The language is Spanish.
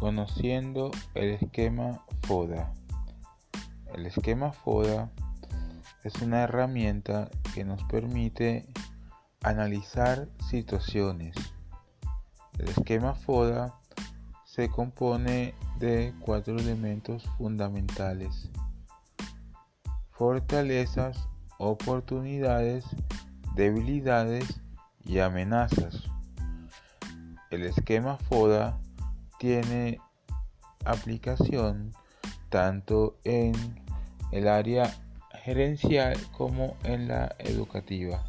Conociendo el esquema FODA. El esquema FODA es una herramienta que nos permite analizar situaciones. El esquema FODA se compone de cuatro elementos fundamentales. Fortalezas, oportunidades, debilidades y amenazas. El esquema FODA tiene aplicación tanto en el área gerencial como en la educativa.